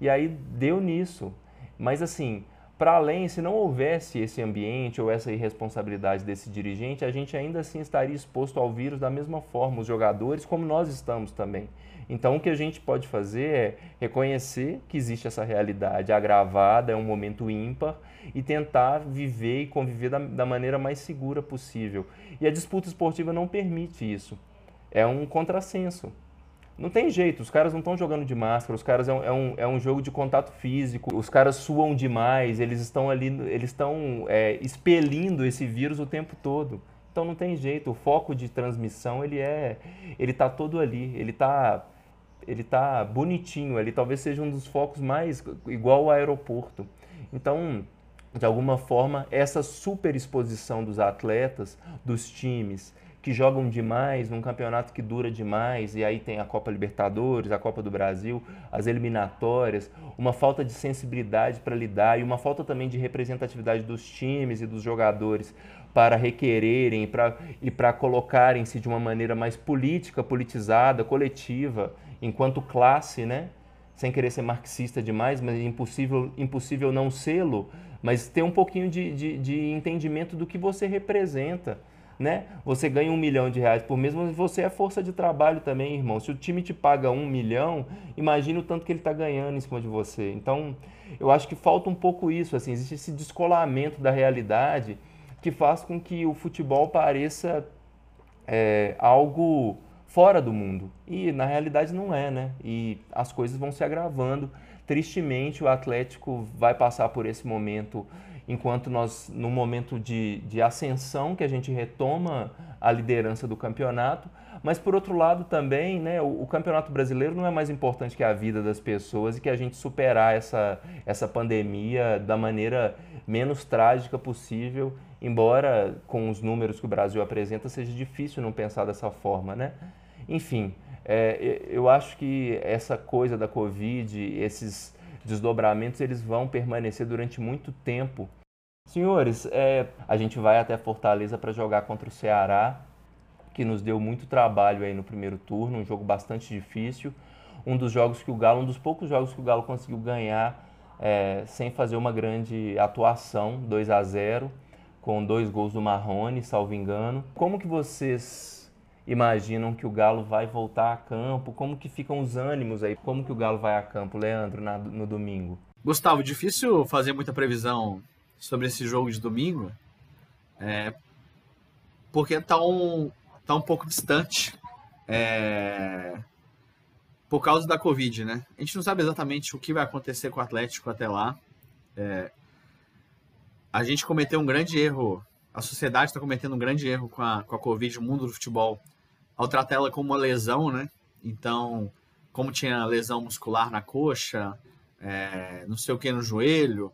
E aí deu nisso. Mas assim, para além, se não houvesse esse ambiente ou essa irresponsabilidade desse dirigente, a gente ainda assim estaria exposto ao vírus da mesma forma, os jogadores, como nós estamos também. Então, o que a gente pode fazer é reconhecer que existe essa realidade agravada, é um momento ímpar, e tentar viver e conviver da, da maneira mais segura possível. E a disputa esportiva não permite isso. É um contrassenso. Não tem jeito, os caras não estão jogando de máscara, os caras é um, é, um, é um jogo de contato físico, os caras suam demais, eles estão ali, eles estão é, expelindo esse vírus o tempo todo. Então não tem jeito, o foco de transmissão ele é, ele tá todo ali, ele tá, ele tá bonitinho, ele talvez seja um dos focos mais igual ao aeroporto. Então de alguma forma, essa superexposição dos atletas, dos times, que jogam demais num campeonato que dura demais, e aí tem a Copa Libertadores, a Copa do Brasil, as eliminatórias, uma falta de sensibilidade para lidar e uma falta também de representatividade dos times e dos jogadores para requererem pra, e para colocarem-se de uma maneira mais política, politizada, coletiva, enquanto classe, né? sem querer ser marxista demais, mas impossível, impossível não sê-lo, mas ter um pouquinho de, de, de, entendimento do que você representa. Né? Você ganha um milhão de reais por mês, mas você é força de trabalho também, irmão. Se o time te paga um milhão, imagina o tanto que ele está ganhando em cima de você. Então, eu acho que falta um pouco isso. Assim, existe esse descolamento da realidade que faz com que o futebol pareça é, algo fora do mundo. E na realidade não é, né? E as coisas vão se agravando tristemente o Atlético vai passar por esse momento enquanto nós no momento de, de ascensão que a gente retoma a liderança do campeonato mas por outro lado também né o, o, campeonato brasileiro não é mais importante que a vida das pessoas e que a gente superar essa essa pandemia da maneira menos trágica possível embora com os números que o Brasil apresenta seja difícil não pensar dessa forma né enfim é, eu acho que essa coisa da Covid, esses desdobramentos, eles vão permanecer durante muito tempo. Senhores, é, a gente vai até Fortaleza para jogar contra o Ceará, que nos deu muito trabalho aí no primeiro turno, um jogo bastante difícil. Um dos jogos que o Galo, um dos poucos jogos que o Galo conseguiu ganhar é, sem fazer uma grande atuação, 2 a 0 com dois gols do Marrone, salvo engano. Como que vocês imaginam que o Galo vai voltar a campo? Como que ficam os ânimos aí? Como que o Galo vai a campo, Leandro, na, no domingo? Gustavo, difícil fazer muita previsão sobre esse jogo de domingo, é, porque tá um, tá um pouco distante. É, por causa da Covid, né? A gente não sabe exatamente o que vai acontecer com o Atlético até lá. É, a gente cometeu um grande erro, a sociedade está cometendo um grande erro com a, com a Covid, o mundo do futebol, ao tratar ela como uma lesão, né? Então, como tinha lesão muscular na coxa, é, não sei o que no joelho,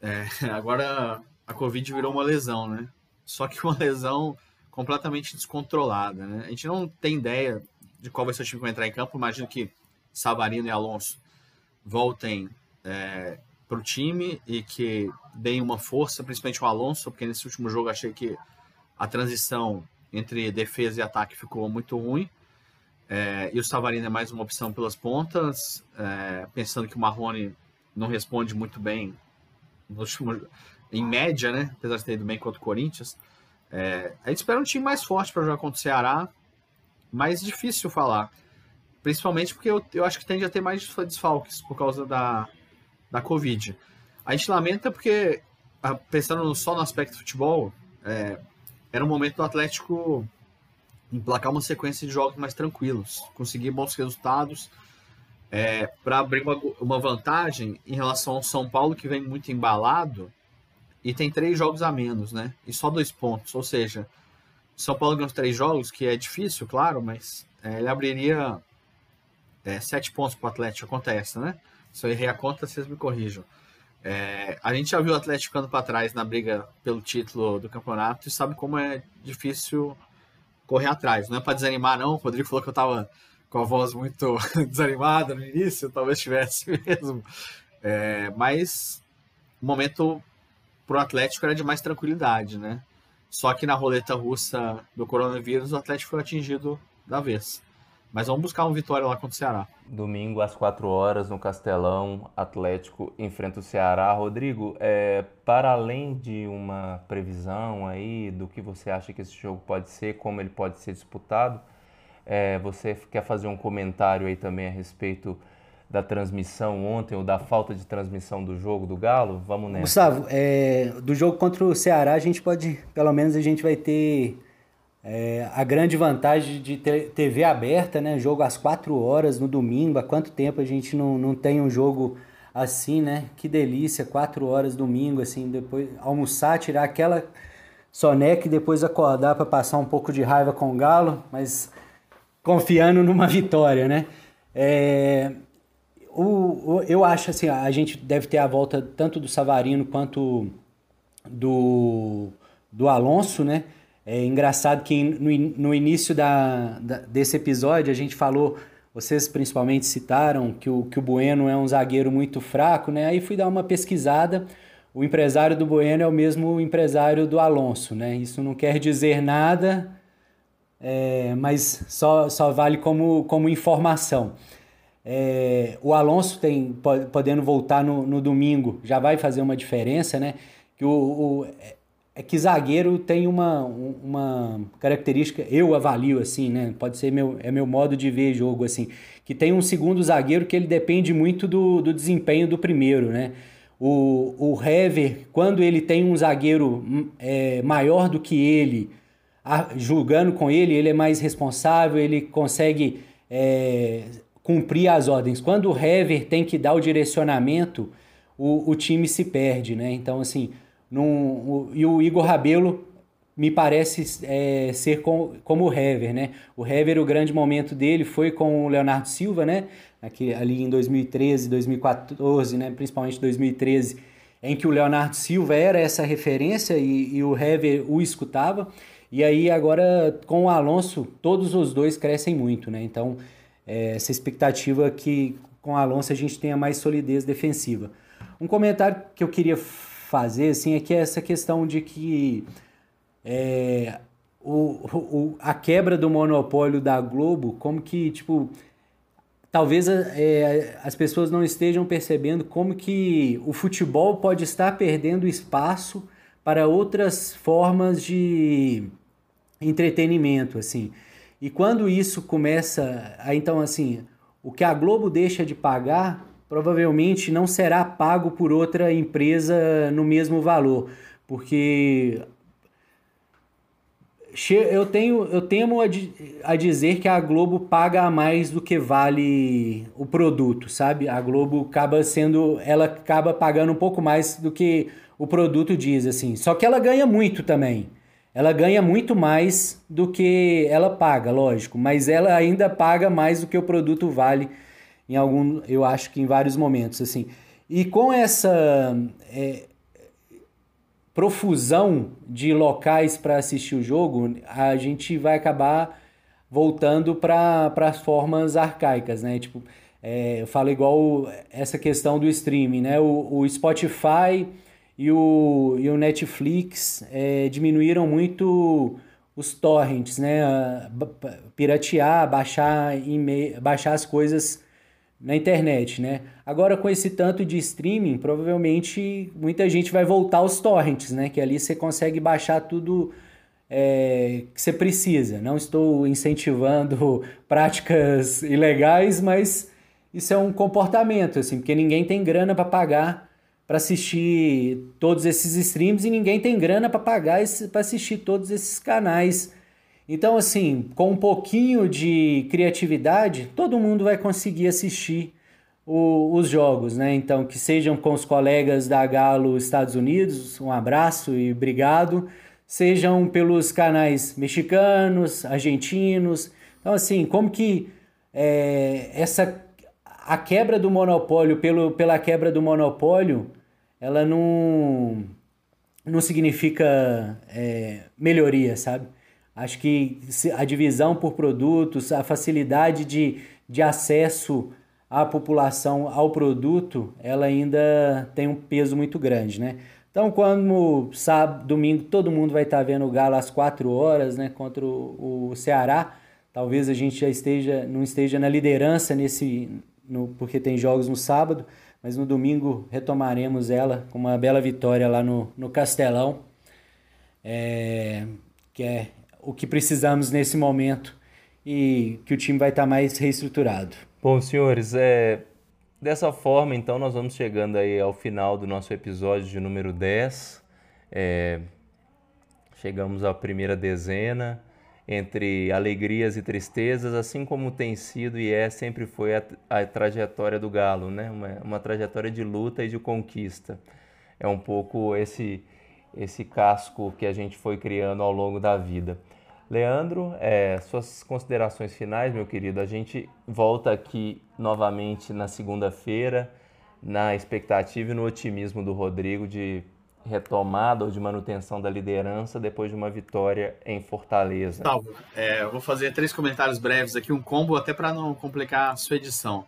é, agora a Covid virou uma lesão, né? Só que uma lesão completamente descontrolada, né? A gente não tem ideia de qual vai ser o time que vai entrar em campo. Imagino que Savarino e Alonso voltem é, para o time e que deem uma força, principalmente o Alonso, porque nesse último jogo achei que a transição entre defesa e ataque ficou muito ruim. É, e o Savarino é mais uma opção pelas pontas, é, pensando que o Marrone não responde muito bem último, em média, né? Apesar de ter ido bem contra o Corinthians. É, a gente espera um time mais forte para jogar contra o Ceará, mais difícil falar. Principalmente porque eu, eu acho que tende a ter mais desfalques por causa da, da Covid. A gente lamenta porque, pensando só no aspecto futebol, é, era um momento do Atlético emplacar uma sequência de jogos mais tranquilos, conseguir bons resultados, é, para abrir uma, uma vantagem em relação ao São Paulo, que vem muito embalado e tem três jogos a menos, né? E só dois pontos. Ou seja, são Paulo ganhou três jogos, que é difícil, claro, mas é, ele abriria é, sete pontos para o Atlético. Acontece, né? Se eu errei a conta, vocês me corrijam. É, a gente já viu o Atlético ficando para trás na briga pelo título do campeonato e sabe como é difícil correr atrás. Não é para desanimar, não. O Rodrigo falou que eu estava com a voz muito desanimada no início, talvez tivesse mesmo. É, mas o momento para o Atlético era de mais tranquilidade, né? Só que na roleta russa do coronavírus, o Atlético foi atingido da vez. Mas vamos buscar uma vitória lá contra o Ceará. Domingo às 4 horas no Castelão, Atlético enfrenta o Ceará. Rodrigo, é, para além de uma previsão aí do que você acha que esse jogo pode ser, como ele pode ser disputado, é, você quer fazer um comentário aí também a respeito da transmissão ontem ou da falta de transmissão do jogo do Galo? Vamos nessa. Gustavo, é, do jogo contra o Ceará a gente pode, pelo menos a gente vai ter é, a grande vantagem de ter TV aberta, né? Jogo às 4 horas no domingo. Há quanto tempo a gente não, não tem um jogo assim, né? Que delícia, 4 horas domingo, assim, depois almoçar, tirar aquela soneca e depois acordar para passar um pouco de raiva com o Galo, mas confiando numa vitória, né? É, o, o, eu acho assim, a gente deve ter a volta tanto do Savarino quanto do, do Alonso, né? É engraçado que no, no início da, da, desse episódio a gente falou, vocês principalmente citaram que o, que o Bueno é um zagueiro muito fraco, né? Aí fui dar uma pesquisada. O empresário do Bueno é o mesmo empresário do Alonso, né? Isso não quer dizer nada, é, mas só, só vale como, como informação. É, o Alonso tem podendo voltar no, no, domingo já vai fazer uma diferença, né? Que o, o, é que zagueiro tem uma, uma característica, eu avalio assim, né? Pode ser meu, é meu modo de ver jogo assim, que tem um segundo zagueiro que ele depende muito do, do desempenho do primeiro, né? O, o Hever, quando ele tem um zagueiro hum, é, maior do que ele, a, julgando com ele, ele é mais responsável, ele consegue é, cumprir as ordens. Quando o Hever tem que dar o direcionamento, o, o time se perde, né? Então, assim, num, o, e o Igor Rabelo me parece é, ser com, como o Hever, né? O Hever, o grande momento dele foi com o Leonardo Silva, né? Aqui, ali em 2013, 2014, né? Principalmente 2013, em que o Leonardo Silva era essa referência e, e o Hever o escutava. E aí agora com o Alonso, todos os dois crescem muito, né? Então, é, essa expectativa que com o Alonso a gente tenha mais solidez defensiva. Um comentário que eu queria fazer assim, é que é essa questão de que é, o, o, a quebra do monopólio da Globo, como que, tipo, talvez é, as pessoas não estejam percebendo como que o futebol pode estar perdendo espaço para outras formas de entretenimento, assim. E quando isso começa, então assim, o que a Globo deixa de pagar provavelmente não será pago por outra empresa no mesmo valor, porque eu tenho eu temo a, a, dizer que a Globo paga mais do que vale o produto, sabe? A Globo acaba sendo, ela acaba pagando um pouco mais do que o produto diz assim. Só que ela ganha muito também. Ela ganha muito mais do que ela paga, lógico, mas ela ainda paga mais do que o produto vale em algum, eu acho que em vários momentos assim. E com essa é, profusão de locais para assistir o jogo, a gente vai acabar voltando para as formas arcaicas, né? Tipo, é, eu falo igual essa questão do streaming, né? O, o Spotify e o, e o Netflix é, diminuíram muito os torrents, né? Piratear, baixar, baixar as coisas na internet, né? Agora com esse tanto de streaming, provavelmente muita gente vai voltar aos torrents, né? Que ali você consegue baixar tudo é, que você precisa. Não estou incentivando práticas ilegais, mas isso é um comportamento, assim, porque ninguém tem grana para pagar para assistir todos esses streams e ninguém tem grana para pagar para assistir todos esses canais então, assim, com um pouquinho de criatividade, todo mundo vai conseguir assistir o, os jogos, né? Então, que sejam com os colegas da Galo Estados Unidos, um abraço e obrigado, sejam pelos canais mexicanos, argentinos. Então, assim, como que é, essa a quebra do monopólio pelo, pela quebra do monopólio, ela não, não significa é, melhoria, sabe? Acho que a divisão por produtos, a facilidade de, de acesso à população ao produto, ela ainda tem um peso muito grande, né? Então, quando sábado, domingo, todo mundo vai estar vendo o Galo às 4 horas, né, contra o, o Ceará, talvez a gente já esteja, não esteja na liderança nesse, no, porque tem jogos no sábado, mas no domingo retomaremos ela com uma bela vitória lá no, no Castelão, é, que é o que precisamos nesse momento e que o time vai estar mais reestruturado. Bom, senhores, é, dessa forma, então, nós vamos chegando aí ao final do nosso episódio de número 10. É, chegamos à primeira dezena, entre alegrias e tristezas, assim como tem sido e é, sempre foi a, a trajetória do Galo, né? Uma, uma trajetória de luta e de conquista. É um pouco esse, esse casco que a gente foi criando ao longo da vida. Leandro, é, suas considerações finais, meu querido. A gente volta aqui novamente na segunda-feira, na expectativa e no otimismo do Rodrigo de retomada ou de manutenção da liderança depois de uma vitória em Fortaleza. Salvo. É, vou fazer três comentários breves aqui, um combo até para não complicar a sua edição.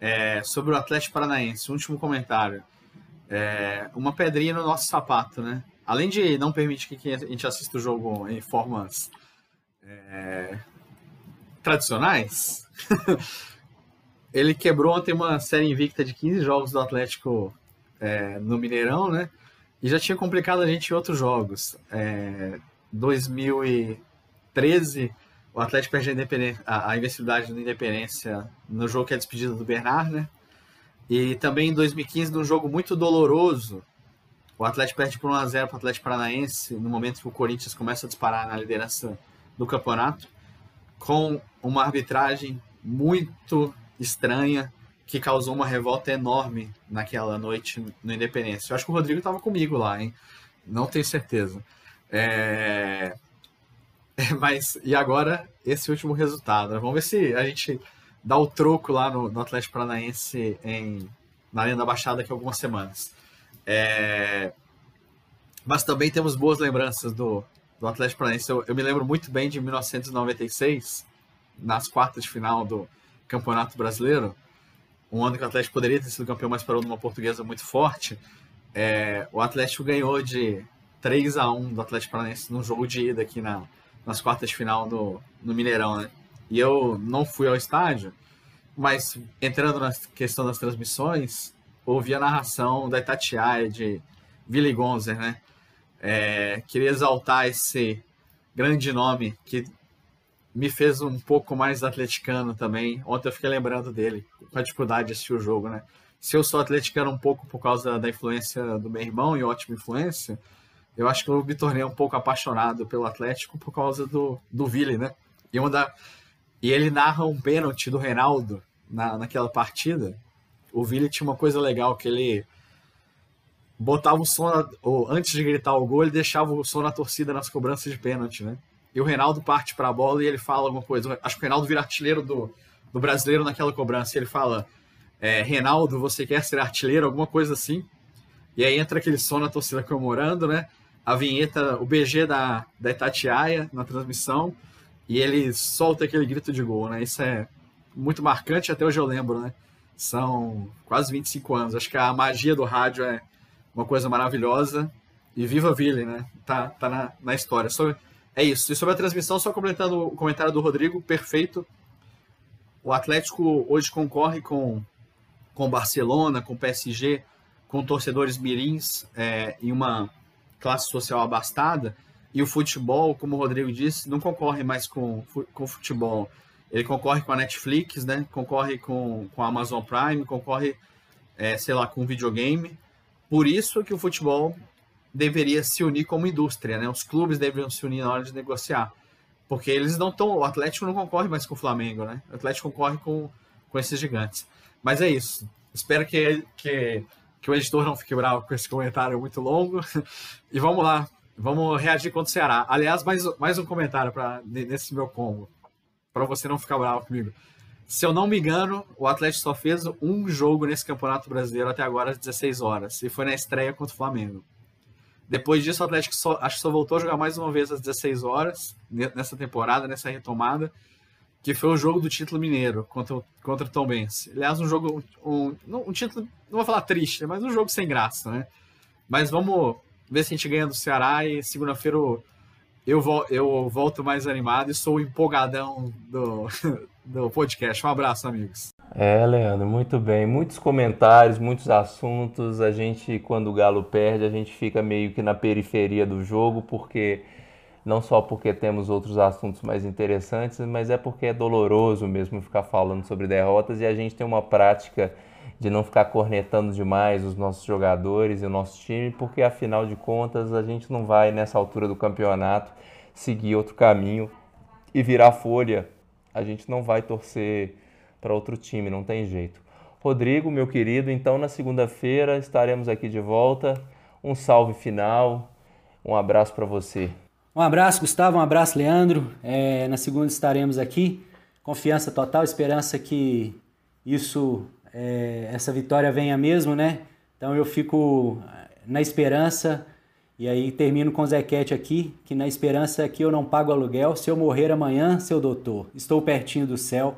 É, sobre o Atlético Paranaense, último comentário. É, uma pedrinha no nosso sapato, né? Além de não permitir que a gente assista o jogo em formas é, tradicionais, ele quebrou ontem uma série invicta de 15 jogos do Atlético é, no Mineirão, né? E já tinha complicado a gente em outros jogos. É, 2013, o Atlético perde a, a invencibilidade da Independência no jogo que é despedida do Bernard, né? E também em 2015, num jogo muito doloroso, o Atlético perde por 1x0 para o Atlético Paranaense, no momento que o Corinthians começa a disparar na liderança do campeonato, com uma arbitragem muito estranha que causou uma revolta enorme naquela noite no Independência. Eu acho que o Rodrigo estava comigo lá, hein? Não tenho certeza. É... Mas, e agora, esse último resultado. Né? Vamos ver se a gente dá o troco lá no, no Atlético Paranaense em, na Arena da Baixada daqui a algumas semanas. É... Mas também temos boas lembranças do, do Atlético Paranaense. Eu, eu, me lembro muito bem de 1996, nas quartas de final do Campeonato Brasileiro, um ano que o Atlético poderia ter sido campeão, mas parou numa portuguesa muito forte. É, o Atlético ganhou de 3 a 1 do Atlético Paranaense num jogo de ida aqui na, nas quartas de final no, no Mineirão, né? E eu não fui ao estádio, mas entrando na questão das transmissões, ouvi a narração da Itatiaia de Willy Gonzer, né? É, queria exaltar esse grande nome que me fez um pouco mais atleticano também. Ontem eu fiquei lembrando dele, com a dificuldade de assistir o jogo, né? Se eu sou atleticano um pouco por causa da influência do meu irmão e ótima influência, eu acho que eu me tornei um pouco apaixonado pelo Atlético por causa do, do Vili, né? E, uma da, e ele narra um pênalti do Reinaldo na, naquela partida. O Vili tinha uma coisa legal que ele botava o som, ou antes de gritar o gol, ele deixava o som na torcida nas cobranças de pênalti, né? E o Reinaldo parte para a bola e ele fala alguma coisa. Acho que o Reinaldo vira artilheiro do, do brasileiro naquela cobrança. Ele fala: é, Reinaldo, você quer ser artilheiro? Alguma coisa assim. E aí entra aquele som na torcida comemorando, né? A vinheta, o BG da, da Itatiaia na transmissão. E ele solta aquele grito de gol, né? Isso é muito marcante, até hoje eu lembro, né? São quase 25 anos. Acho que a magia do rádio é uma coisa maravilhosa. E viva Ville, né? Tá, tá na, na história. Sobre, é isso. E sobre a transmissão, só completando o comentário do Rodrigo, perfeito. O Atlético hoje concorre com com Barcelona, com PSG, com torcedores mirins é, em uma classe social abastada. E o futebol, como o Rodrigo disse, não concorre mais com, com o futebol. Ele concorre com a Netflix, né? concorre com, com a Amazon Prime, concorre, é, sei lá, com videogame. Por isso que o futebol deveria se unir como indústria, né? Os clubes deveriam se unir na hora de negociar. Porque eles não estão. O Atlético não concorre mais com o Flamengo, né? O Atlético concorre com, com esses gigantes. Mas é isso. Espero que, que, que o editor não fique bravo com esse comentário muito longo. E vamos lá. Vamos reagir contra o Ceará. Aliás, mais, mais um comentário pra, nesse meu combo. Para você não ficar bravo comigo. Se eu não me engano, o Atlético só fez um jogo nesse Campeonato Brasileiro até agora às 16 horas, e foi na estreia contra o Flamengo. Depois disso, o Atlético só, acho que só voltou a jogar mais uma vez às 16 horas, nessa temporada, nessa retomada, que foi o jogo do título mineiro contra, contra o Tom Benz. Aliás, um jogo, um, um título, não vou falar triste, mas um jogo sem graça, né? Mas vamos ver se a gente ganha do Ceará e segunda-feira eu, eu volto mais animado e sou empolgadão do, do podcast. Um abraço, amigos. É, Leandro, muito bem. Muitos comentários, muitos assuntos. A gente, quando o Galo perde, a gente fica meio que na periferia do jogo, porque não só porque temos outros assuntos mais interessantes, mas é porque é doloroso mesmo ficar falando sobre derrotas e a gente tem uma prática de não ficar cornetando demais os nossos jogadores e o nosso time, porque afinal de contas a gente não vai nessa altura do campeonato seguir outro caminho e virar folha a gente não vai torcer para outro time, não tem jeito. Rodrigo, meu querido, então na segunda-feira estaremos aqui de volta. Um salve final, um abraço para você. Um abraço, Gustavo, um abraço, Leandro. É, na segunda estaremos aqui. Confiança total, esperança que isso, é, essa vitória venha mesmo, né? Então eu fico na esperança e aí termino com o Zequete aqui, que na esperança que eu não pago aluguel, se eu morrer amanhã, seu doutor, estou pertinho do céu.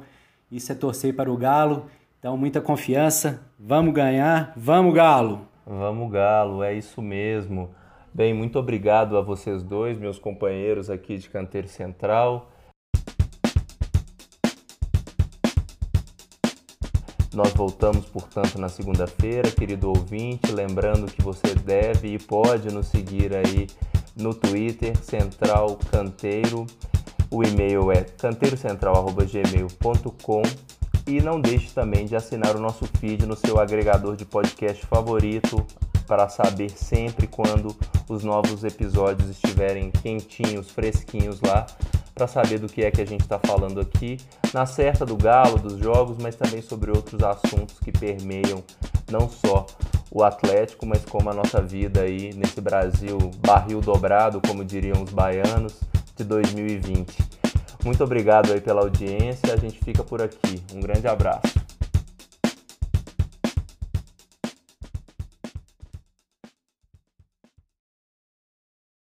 Isso é torcer para o Galo. Então, muita confiança. Vamos ganhar. Vamos, Galo! Vamos, Galo, é isso mesmo. Bem, muito obrigado a vocês dois, meus companheiros aqui de Canteiro Central. Nós voltamos, portanto, na segunda-feira, querido ouvinte. Lembrando que você deve e pode nos seguir aí no Twitter, Central Canteiro. O e-mail é canteirocentral.gmail.com e não deixe também de assinar o nosso feed no seu agregador de podcast favorito para saber sempre quando os novos episódios estiverem quentinhos, fresquinhos lá para saber do que é que a gente está falando aqui, na certa do Galo, dos jogos, mas também sobre outros assuntos que permeiam não só o Atlético, mas como a nossa vida aí nesse Brasil barril dobrado, como diriam os baianos, de 2020. Muito obrigado aí pela audiência, a gente fica por aqui. Um grande abraço.